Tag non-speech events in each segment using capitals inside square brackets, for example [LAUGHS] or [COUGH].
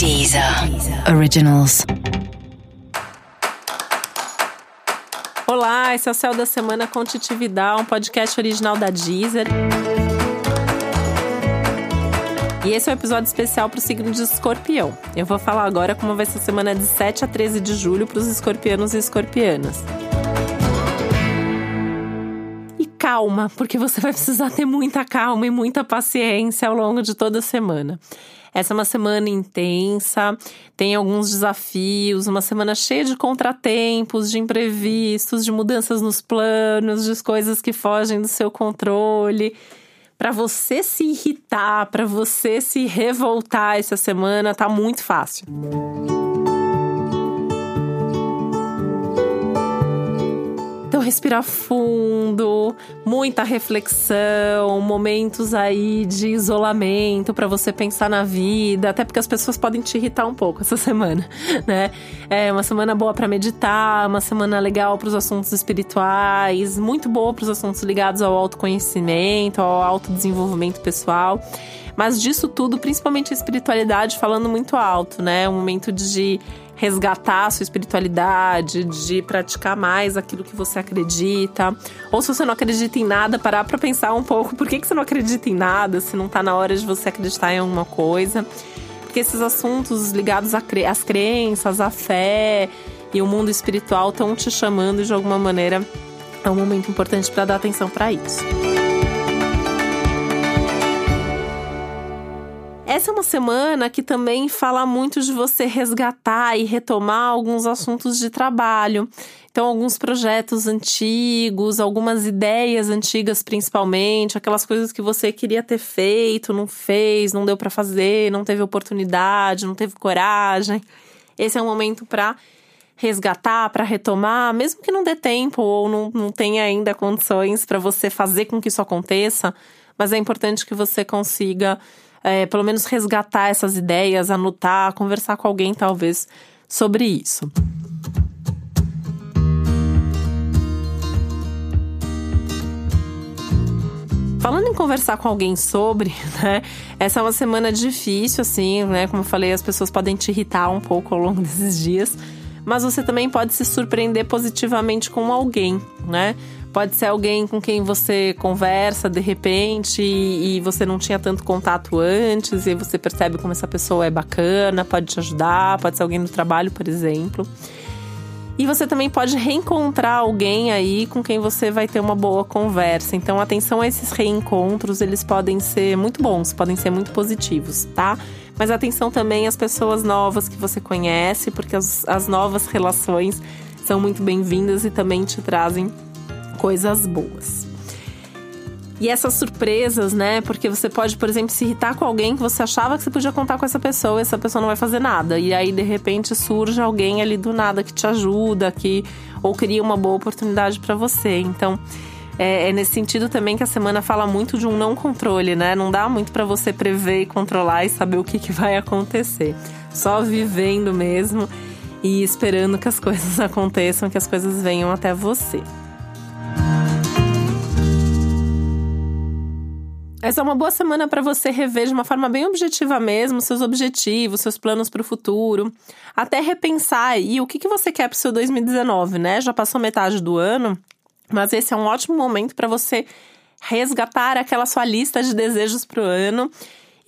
Deezer Originals. Olá, esse é o Céu da Semana com um podcast original da Deezer. E esse é um episódio especial para o signo de escorpião. Eu vou falar agora como vai ser a semana de 7 a 13 de julho para os escorpianos e escorpianas. Calma, porque você vai precisar ter muita calma e muita paciência ao longo de toda a semana. Essa é uma semana intensa, tem alguns desafios, uma semana cheia de contratempos, de imprevistos, de mudanças nos planos, de coisas que fogem do seu controle. Para você se irritar, para você se revoltar essa semana, tá muito fácil. Então, respirar fundo, muita reflexão, momentos aí de isolamento para você pensar na vida, até porque as pessoas podem te irritar um pouco essa [LAUGHS] semana, né? É uma semana boa para meditar, uma semana legal para os assuntos espirituais, muito boa para os assuntos ligados ao autoconhecimento, ao autodesenvolvimento pessoal. Mas disso tudo, principalmente a espiritualidade, falando muito alto, né? Um momento de resgatar a sua espiritualidade, de praticar mais aquilo que você acredita. Ou se você não acredita em nada, parar para pensar um pouco por que, que você não acredita em nada, se não tá na hora de você acreditar em alguma coisa. Porque esses assuntos ligados às crenças, à fé e o mundo espiritual estão te chamando de alguma maneira. É um momento importante para dar atenção para isso. Essa é uma semana que também fala muito de você resgatar e retomar alguns assuntos de trabalho. Então, alguns projetos antigos, algumas ideias antigas, principalmente, aquelas coisas que você queria ter feito, não fez, não deu para fazer, não teve oportunidade, não teve coragem. Esse é um momento para resgatar, para retomar, mesmo que não dê tempo ou não, não tenha ainda condições para você fazer com que isso aconteça, mas é importante que você consiga é, pelo menos resgatar essas ideias, anotar, conversar com alguém talvez sobre isso. Falando em conversar com alguém sobre, [LAUGHS] né? Essa é uma semana difícil, assim, né? Como eu falei, as pessoas podem te irritar um pouco ao longo [LAUGHS] desses dias, mas você também pode se surpreender positivamente com alguém, né? Pode ser alguém com quem você conversa de repente e, e, você não tinha tanto contato antes e você percebe como essa pessoa é bacana, pode te ajudar, pode ser alguém no trabalho, por exemplo. E você também pode reencontrar alguém aí com quem você vai ter uma boa conversa. Então, atenção a esses reencontros, eles podem ser muito bons, podem ser muito positivos, tá? Mas atenção também às pessoas novas que você conhece, porque as, as novas relações são muito bem-vindas e também te trazem coisas boas. E essas surpresas, né? Porque você pode, por exemplo, se irritar com alguém que você achava que você podia contar com essa pessoa e essa pessoa não vai fazer nada. E aí, de repente, surge alguém ali do nada que te ajuda, que ou cria uma boa oportunidade para você. Então, é, é, nesse sentido também que a semana fala muito de um não controle, né? Não dá muito para você prever e controlar e saber o que, que vai acontecer. Só vivendo mesmo e esperando que as [LAUGHS] coisas aconteçam, que as coisas venham até você. Essa é uma boa semana para você rever de uma forma bem objetiva mesmo seus objetivos, seus planos para o futuro. Até repensar aí o que, que você quer para o seu 2019, né? Já passou metade do ano, mas esse é um ótimo momento para você resgatar aquela sua lista de desejos para o ano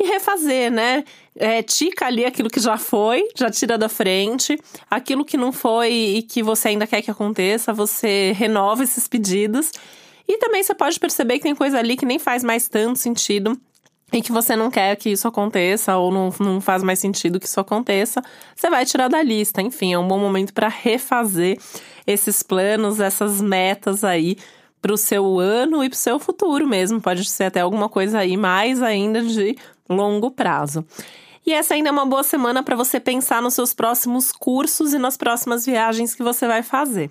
e refazer, né? É, tica ali aquilo que já foi, já tira da frente. Aquilo que não foi e que você ainda quer que aconteça, você renova esses pedidos e também você pode perceber que tem coisa ali que nem faz mais tanto sentido e que você não quer que isso aconteça ou não, não faz mais sentido que isso aconteça, você vai tirar da lista. Enfim, é um bom momento para refazer esses planos, essas metas aí para o seu ano e para o seu futuro mesmo. Pode ser até alguma coisa aí mais ainda de longo prazo. E essa ainda é uma boa semana para você pensar nos seus próximos cursos e nas próximas viagens que você vai fazer.